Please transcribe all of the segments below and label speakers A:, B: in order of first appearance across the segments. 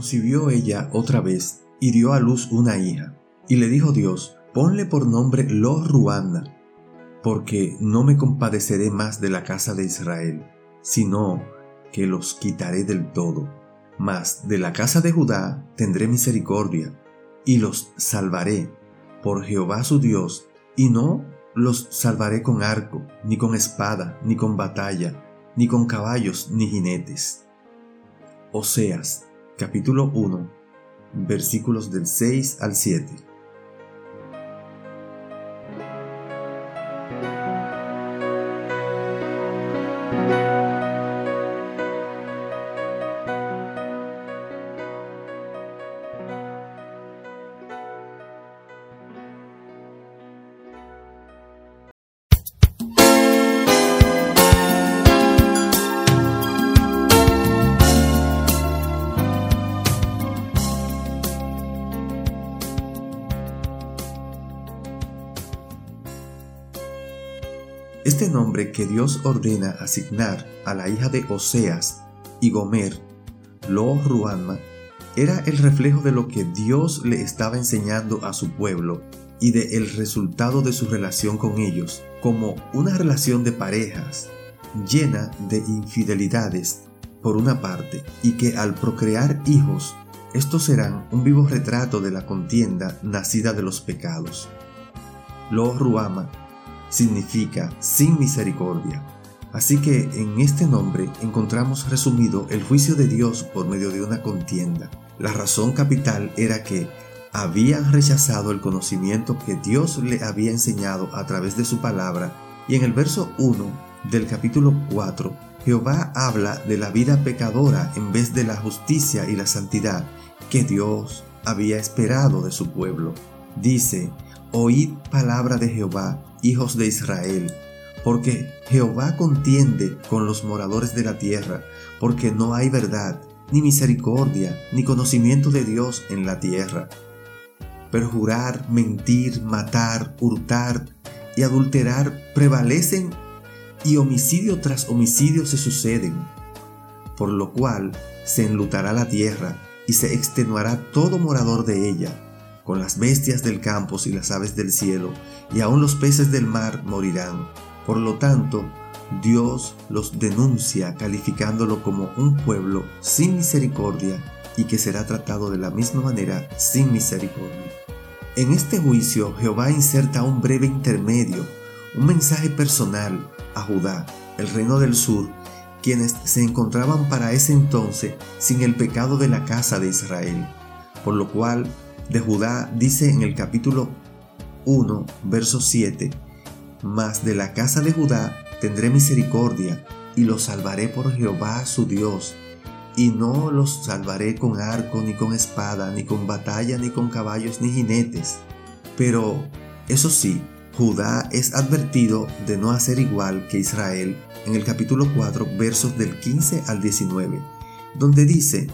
A: Concibió ella otra vez y dio a luz una hija. Y le dijo Dios, ponle por nombre Lo Ruanda, porque no me compadeceré más de la casa de Israel, sino que los quitaré del todo. Mas de la casa de Judá tendré misericordia, y los salvaré por Jehová su Dios, y no los salvaré con arco, ni con espada, ni con batalla, ni con caballos, ni jinetes. Oseas capítulo 1, versículos del 6 al 7. Este nombre que Dios ordena asignar a la hija de Oseas y Gomer, Lo Ruanma, era el reflejo de lo que Dios le estaba enseñando a su pueblo y de el resultado de su relación con ellos, como una relación de parejas llena de infidelidades por una parte, y que al procrear hijos, estos serán un vivo retrato de la contienda nacida de los pecados. Lo Ruama significa sin misericordia. Así que en este nombre encontramos resumido el juicio de Dios por medio de una contienda. La razón capital era que habían rechazado el conocimiento que Dios le había enseñado a través de su palabra y en el verso 1 del capítulo 4 Jehová habla de la vida pecadora en vez de la justicia y la santidad que Dios había esperado de su pueblo. Dice, oíd palabra de Jehová, hijos de Israel, porque Jehová contiende con los moradores de la tierra, porque no hay verdad, ni misericordia, ni conocimiento de Dios en la tierra. Perjurar, mentir, matar, hurtar y adulterar prevalecen y homicidio tras homicidio se suceden, por lo cual se enlutará la tierra y se extenuará todo morador de ella con las bestias del campo y las aves del cielo, y aun los peces del mar morirán. Por lo tanto, Dios los denuncia calificándolo como un pueblo sin misericordia y que será tratado de la misma manera sin misericordia. En este juicio Jehová inserta un breve intermedio, un mensaje personal a Judá, el reino del sur, quienes se encontraban para ese entonces sin el pecado de la casa de Israel, por lo cual de Judá dice en el capítulo 1, verso 7, Mas de la casa de Judá tendré misericordia y los salvaré por Jehová su Dios, y no los salvaré con arco, ni con espada, ni con batalla, ni con caballos, ni jinetes. Pero, eso sí, Judá es advertido de no hacer igual que Israel en el capítulo 4, versos del 15 al 19, donde dice,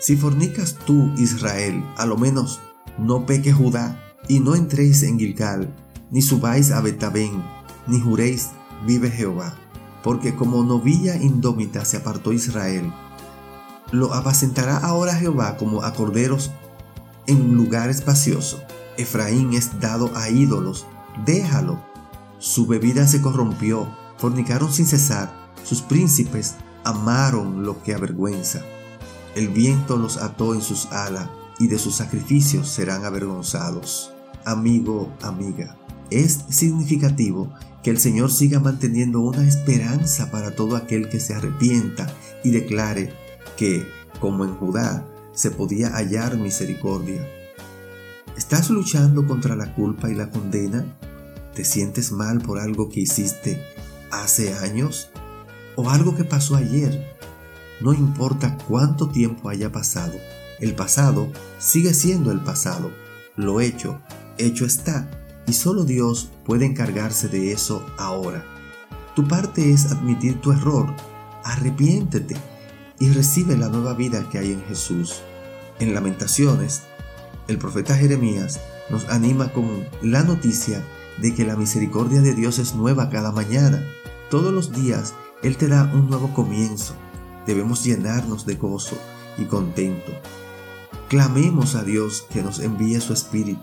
A: Si fornicas tú, Israel, a lo menos no peque Judá, y no entréis en Gilgal, ni subáis a Betabén, ni juréis, vive Jehová, porque como novilla indómita se apartó Israel. Lo apacentará ahora Jehová como a corderos en lugar espacioso. Efraín es dado a ídolos, déjalo. Su bebida se corrompió, fornicaron sin cesar, sus príncipes amaron lo que avergüenza. El viento los ató en sus alas y de sus sacrificios serán avergonzados. Amigo, amiga, es significativo que el Señor siga manteniendo una esperanza para todo aquel que se arrepienta y declare que, como en Judá, se podía hallar misericordia. ¿Estás luchando contra la culpa y la condena? ¿Te sientes mal por algo que hiciste hace años? o algo que pasó ayer. No importa cuánto tiempo haya pasado, el pasado sigue siendo el pasado. Lo hecho, hecho está, y solo Dios puede encargarse de eso ahora. Tu parte es admitir tu error, arrepiéntete y recibe la nueva vida que hay en Jesús. En Lamentaciones, el profeta Jeremías nos anima con la noticia de que la misericordia de Dios es nueva cada mañana. Todos los días Él te da un nuevo comienzo. Debemos llenarnos de gozo y contento. Clamemos a Dios que nos envíe su Espíritu,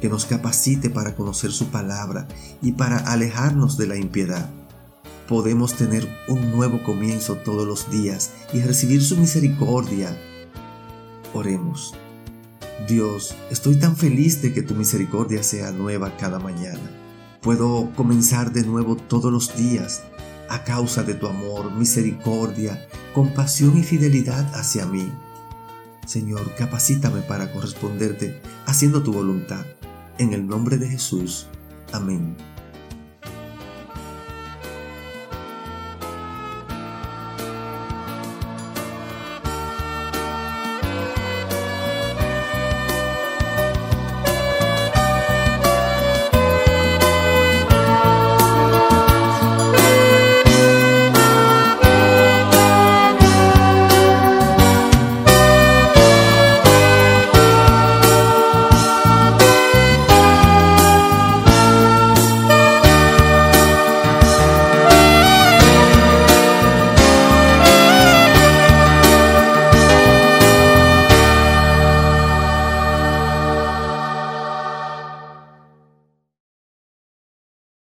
A: que nos capacite para conocer su palabra y para alejarnos de la impiedad. Podemos tener un nuevo comienzo todos los días y recibir su misericordia. Oremos. Dios, estoy tan feliz de que tu misericordia sea nueva cada mañana. Puedo comenzar de nuevo todos los días a causa de tu amor, misericordia, compasión y fidelidad hacia mí. Señor, capacítame para corresponderte haciendo tu voluntad. En el nombre de Jesús. Amén.